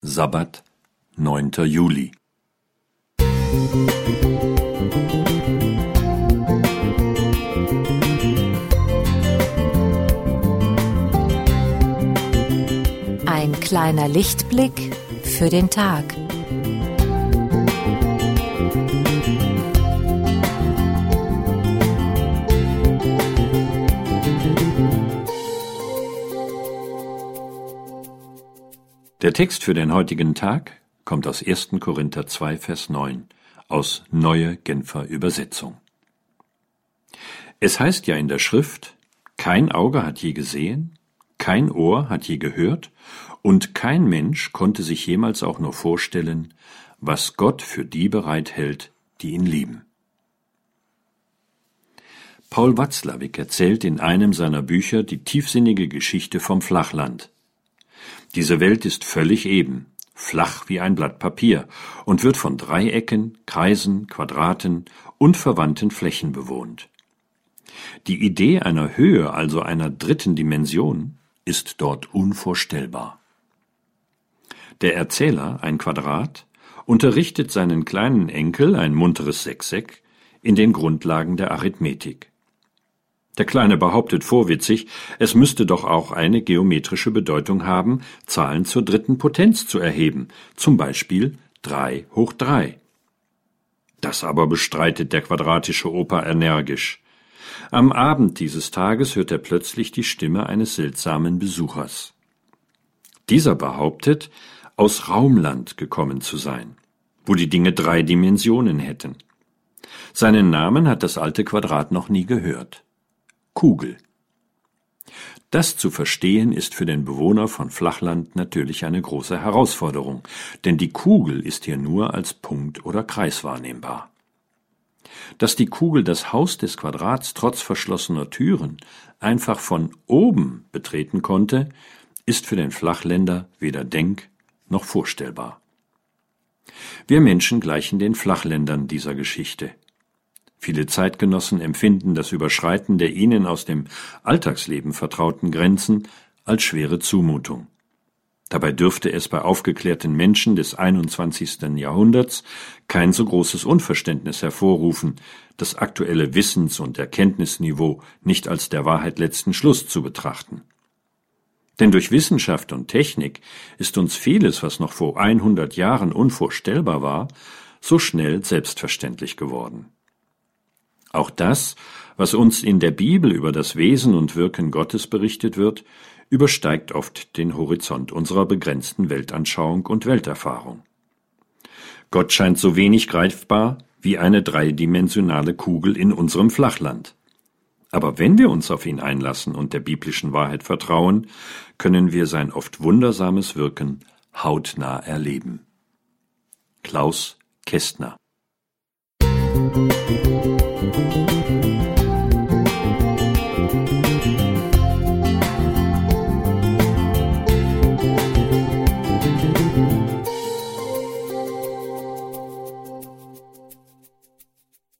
Sabbat, 9. Juli. Ein kleiner Lichtblick für den Tag. Der Text für den heutigen Tag kommt aus 1. Korinther 2, Vers 9 aus Neue Genfer Übersetzung. Es heißt ja in der Schrift, kein Auge hat je gesehen, kein Ohr hat je gehört und kein Mensch konnte sich jemals auch nur vorstellen, was Gott für die bereithält, die ihn lieben. Paul Watzlawick erzählt in einem seiner Bücher die tiefsinnige Geschichte vom Flachland, diese Welt ist völlig eben, flach wie ein Blatt Papier und wird von Dreiecken, Kreisen, Quadraten und verwandten Flächen bewohnt. Die Idee einer Höhe, also einer dritten Dimension, ist dort unvorstellbar. Der Erzähler, ein Quadrat, unterrichtet seinen kleinen Enkel, ein munteres Sechseck, in den Grundlagen der Arithmetik. Der Kleine behauptet vorwitzig, es müsste doch auch eine geometrische Bedeutung haben, Zahlen zur dritten Potenz zu erheben, zum Beispiel drei hoch drei. Das aber bestreitet der quadratische Opa energisch. Am Abend dieses Tages hört er plötzlich die Stimme eines seltsamen Besuchers. Dieser behauptet, aus Raumland gekommen zu sein, wo die Dinge drei Dimensionen hätten. Seinen Namen hat das alte Quadrat noch nie gehört. Kugel. Das zu verstehen ist für den Bewohner von Flachland natürlich eine große Herausforderung, denn die Kugel ist hier nur als Punkt oder Kreis wahrnehmbar. Dass die Kugel das Haus des Quadrats trotz verschlossener Türen einfach von oben betreten konnte, ist für den Flachländer weder denk noch vorstellbar. Wir Menschen gleichen den Flachländern dieser Geschichte. Viele Zeitgenossen empfinden das Überschreiten der ihnen aus dem Alltagsleben vertrauten Grenzen als schwere Zumutung. Dabei dürfte es bei aufgeklärten Menschen des 21. Jahrhunderts kein so großes Unverständnis hervorrufen, das aktuelle Wissens- und Erkenntnisniveau nicht als der Wahrheit letzten Schluss zu betrachten. Denn durch Wissenschaft und Technik ist uns vieles, was noch vor 100 Jahren unvorstellbar war, so schnell selbstverständlich geworden. Auch das, was uns in der Bibel über das Wesen und Wirken Gottes berichtet wird, übersteigt oft den Horizont unserer begrenzten Weltanschauung und Welterfahrung. Gott scheint so wenig greifbar wie eine dreidimensionale Kugel in unserem Flachland. Aber wenn wir uns auf ihn einlassen und der biblischen Wahrheit vertrauen, können wir sein oft wundersames Wirken hautnah erleben. Klaus Kästner Musik thank you